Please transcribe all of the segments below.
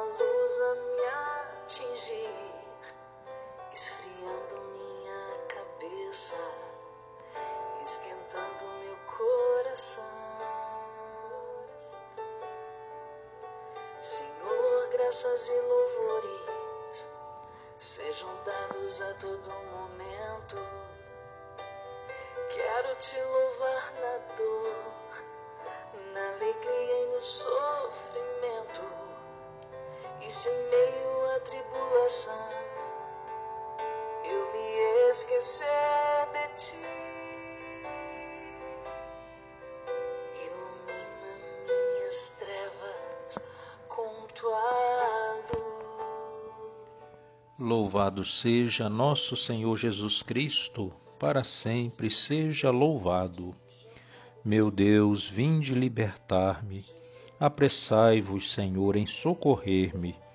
luz a me atingir, esfriando minha cabeça, esquentando meu coração. Senhor, graças e louvores sejam dados a todo momento. Quero te louvar na E se em meio à tribulação eu me esquecer de ti, ilumina minhas trevas com tua luz. Louvado seja nosso Senhor Jesus Cristo, para sempre seja louvado. Meu Deus, vinde libertar-me. Apressai-vos, Senhor, em socorrer-me.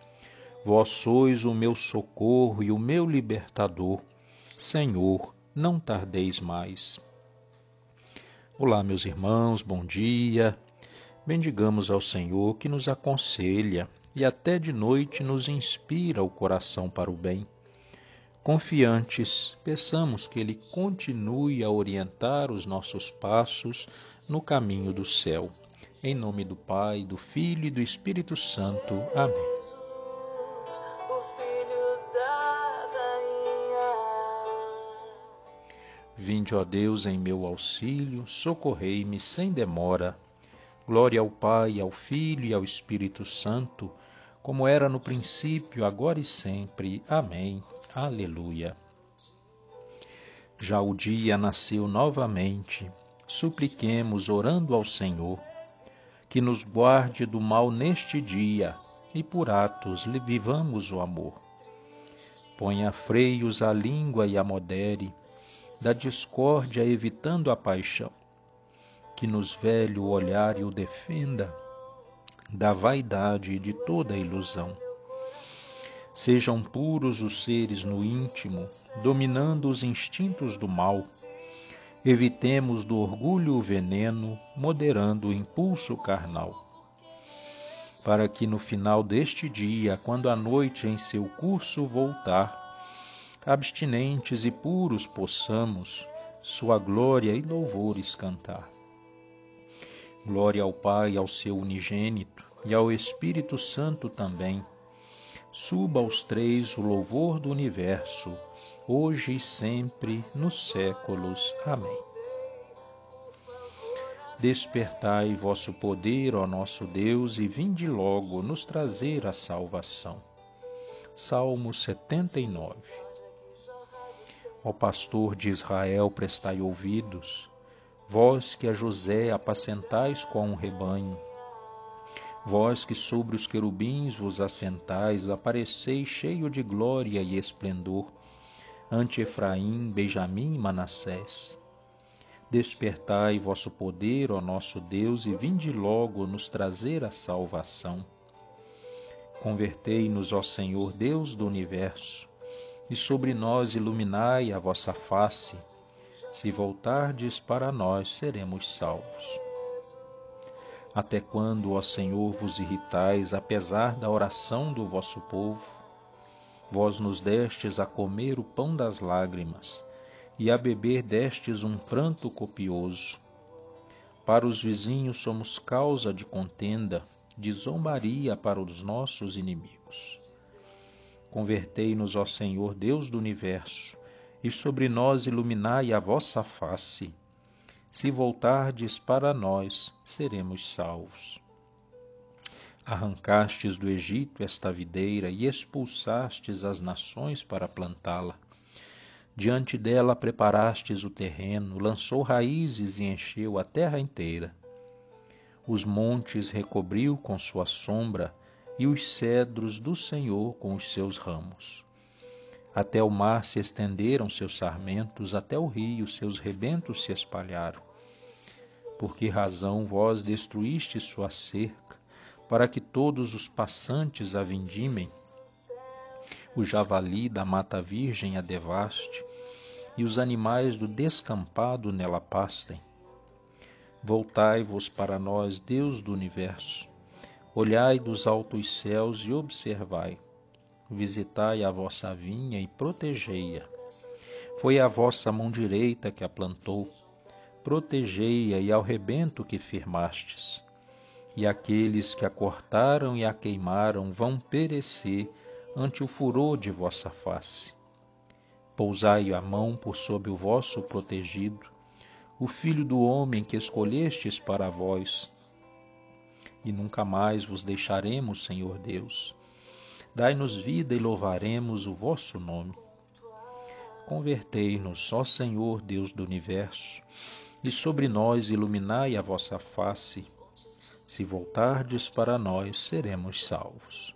Vós sois o meu socorro e o meu libertador. Senhor, não tardeis mais. Olá, meus irmãos, bom dia. Bendigamos ao Senhor que nos aconselha e até de noite nos inspira o coração para o bem. Confiantes, peçamos que Ele continue a orientar os nossos passos no caminho do céu. Em nome do Pai, do Filho e do Espírito Santo. Amém. Vinde, ó Deus, em meu auxílio, socorrei-me sem demora. Glória ao Pai, ao Filho e ao Espírito Santo, como era no princípio, agora e sempre. Amém. Aleluia. Já o dia nasceu novamente. Supliquemos, orando ao Senhor, que nos guarde do mal neste dia e por atos vivamos o amor. Ponha freios à língua e a modere, da discórdia evitando a paixão, que nos vele o olhar e o defenda, da vaidade e de toda ilusão. Sejam puros os seres no íntimo, dominando os instintos do mal. Evitemos do orgulho o veneno, moderando o impulso carnal. Para que no final deste dia, quando a noite em seu curso voltar, abstinentes e puros possamos sua glória e louvores cantar. Glória ao Pai, ao seu unigênito, e ao Espírito Santo também. Suba aos três o louvor do universo, hoje e sempre, nos séculos. Amém. Despertai vosso poder, ó nosso Deus, e vinde logo nos trazer a salvação. Salmo 79 Ó pastor de Israel, prestai ouvidos, vós que a José apacentais com um rebanho, Vós que sobre os querubins vos assentais, apareceis cheio de glória e esplendor, ante Efraim, Benjamim e Manassés. Despertai vosso poder, ó nosso Deus, e vinde logo nos trazer a salvação. Convertei-nos, ó Senhor Deus do universo, e sobre nós iluminai a vossa face. Se voltardes para nós, seremos salvos. Até quando, ó Senhor, vos irritais, apesar da oração do vosso povo? Vós nos destes a comer o pão das lágrimas, e a beber destes um pranto copioso. Para os vizinhos somos causa de contenda, de zombaria para os nossos inimigos. Convertei-nos, ó Senhor Deus do universo, e sobre nós iluminai a vossa face se voltardes para nós, seremos salvos. Arrancastes do Egito esta videira e expulsastes as nações para plantá-la. Diante dela preparastes o terreno, lançou raízes e encheu a terra inteira. Os montes recobriu com sua sombra e os cedros do Senhor com os seus ramos. Até o mar se estenderam seus sarmentos, até o rio seus rebentos se espalharam. Por que razão vós destruíste sua cerca, para que todos os passantes a vindimem? O javali da mata virgem a devaste, e os animais do descampado nela pastem. Voltai-vos para nós, Deus do universo. Olhai dos altos céus e observai. Visitai a vossa vinha e protegei-a. Foi a vossa mão direita que a plantou. Protegei-a e ao rebento que firmastes. E aqueles que a cortaram e a queimaram vão perecer ante o furor de vossa face. Pousai a mão por sob o vosso protegido, o filho do homem que escolhestes para vós. E nunca mais vos deixaremos, Senhor Deus. Dai-nos vida e louvaremos o vosso nome. Convertei-nos, ó Senhor Deus do universo, e sobre nós iluminai a vossa face. Se voltardes para nós, seremos salvos.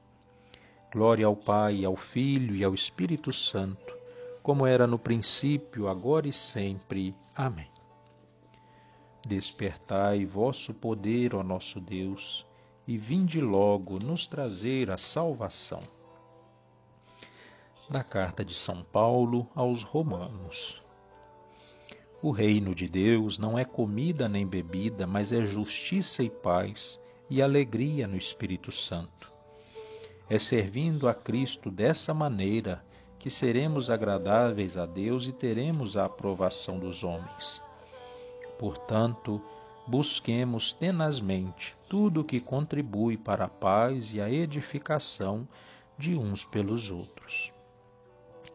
Glória ao Pai, ao Filho e ao Espírito Santo, como era no princípio, agora e sempre. Amém. Despertai vosso poder, ó nosso Deus, e vinde logo nos trazer a salvação. Da carta de São Paulo aos Romanos. O reino de Deus não é comida nem bebida, mas é justiça e paz e alegria no Espírito Santo é servindo a Cristo dessa maneira que seremos agradáveis a Deus e teremos a aprovação dos homens. Portanto, busquemos tenazmente tudo o que contribui para a paz e a edificação de uns pelos outros.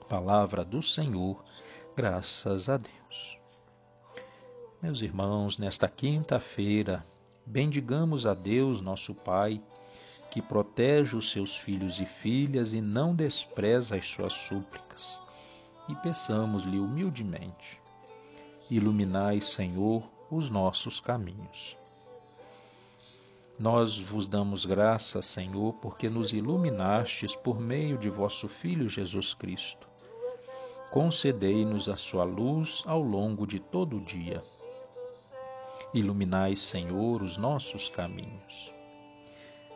Palavra do Senhor, graças a Deus. Meus irmãos, nesta quinta-feira, bendigamos a Deus, nosso Pai que protege os seus filhos e filhas e não despreza as suas súplicas. E peçamos-lhe humildemente: Iluminai, Senhor, os nossos caminhos. Nós vos damos graças, Senhor, porque nos iluminastes por meio de vosso Filho Jesus Cristo. Concedei-nos a sua luz ao longo de todo o dia. Iluminai, Senhor, os nossos caminhos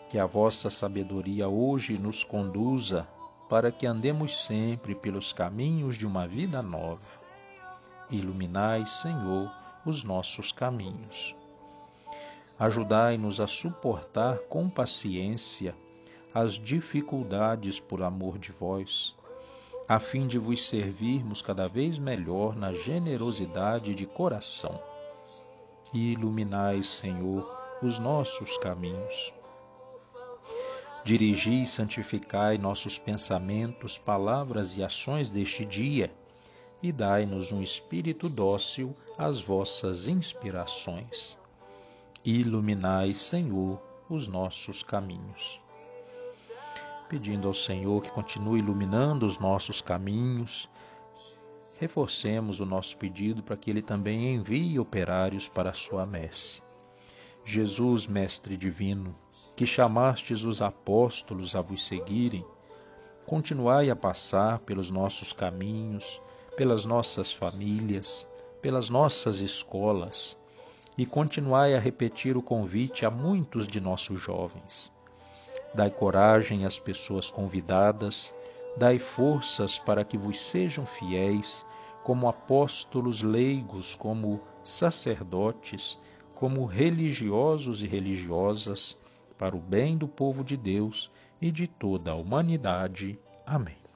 que a vossa sabedoria hoje nos conduza para que andemos sempre pelos caminhos de uma vida nova. Iluminai, Senhor, os nossos caminhos. Ajudai-nos a suportar com paciência as dificuldades por amor de vós, a fim de vos servirmos cada vez melhor na generosidade de coração. Iluminai, Senhor, os nossos caminhos Dirigi e santificai nossos pensamentos, palavras e ações deste dia, e dai-nos um espírito dócil às vossas inspirações. Iluminai, Senhor, os nossos caminhos. Pedindo ao Senhor que continue iluminando os nossos caminhos, reforcemos o nosso pedido para que Ele também envie operários para a sua messe. Jesus, Mestre Divino, que chamastes os apóstolos a vos seguirem, continuai a passar pelos nossos caminhos, pelas nossas famílias, pelas nossas escolas, e continuai a repetir o convite a muitos de nossos jovens. Dai coragem às pessoas convidadas, dai forças para que vos sejam fiéis, como apóstolos leigos, como sacerdotes, como religiosos e religiosas, para o bem do povo de Deus e de toda a humanidade. Amém.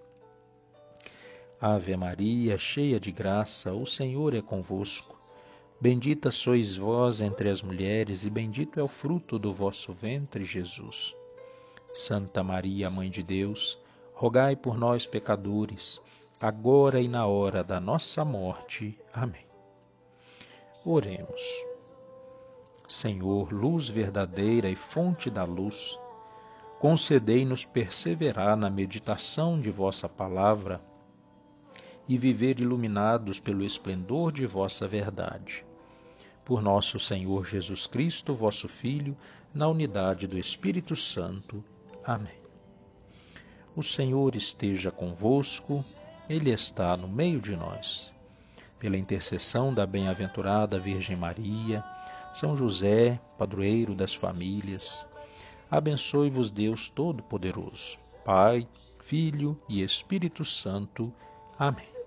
Ave Maria, cheia de graça, o Senhor é convosco. Bendita sois vós entre as mulheres, e bendito é o fruto do vosso ventre, Jesus. Santa Maria, Mãe de Deus, rogai por nós, pecadores, agora e na hora da nossa morte. Amém. Oremos. Senhor, luz verdadeira e fonte da luz, concedei-nos perseverar na meditação de vossa palavra e viver iluminados pelo esplendor de vossa verdade. por nosso Senhor Jesus Cristo, vosso Filho, na unidade do Espírito Santo. Amém. O Senhor esteja convosco, Ele está no meio de nós. Pela intercessão da bem-aventurada Virgem Maria, São José, padroeiro das famílias, abençoe-vos Deus Todo-Poderoso, Pai, Filho e Espírito Santo. Amém.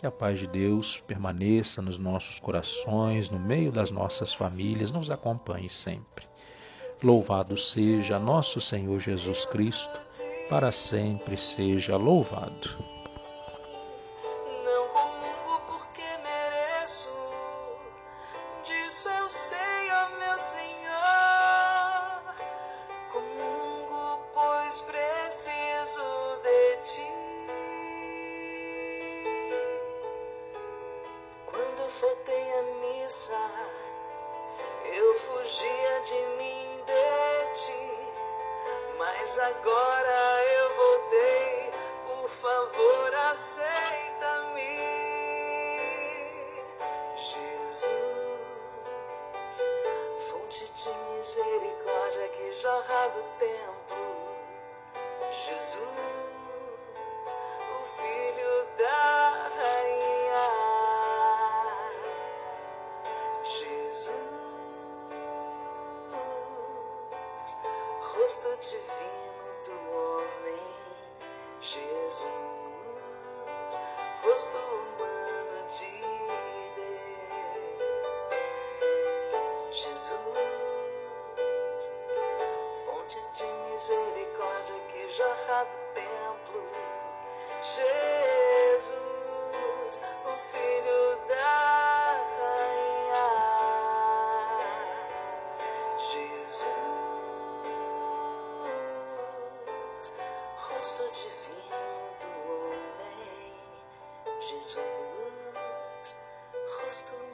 Que a paz de Deus permaneça nos nossos corações, no meio das nossas famílias, nos acompanhe sempre. Louvado seja nosso Senhor Jesus Cristo, para sempre seja louvado. Fugia de mim, de ti, mas agora eu voltei, por favor, aceita-me, Jesus, fonte de misericórdia que jorra do templo, Jesus, divino do homem, Jesus, rosto humano de Deus, Jesus, fonte de misericórdia que jorra do templo, Jesus, o Filho da divino do homem, Jesus, rosto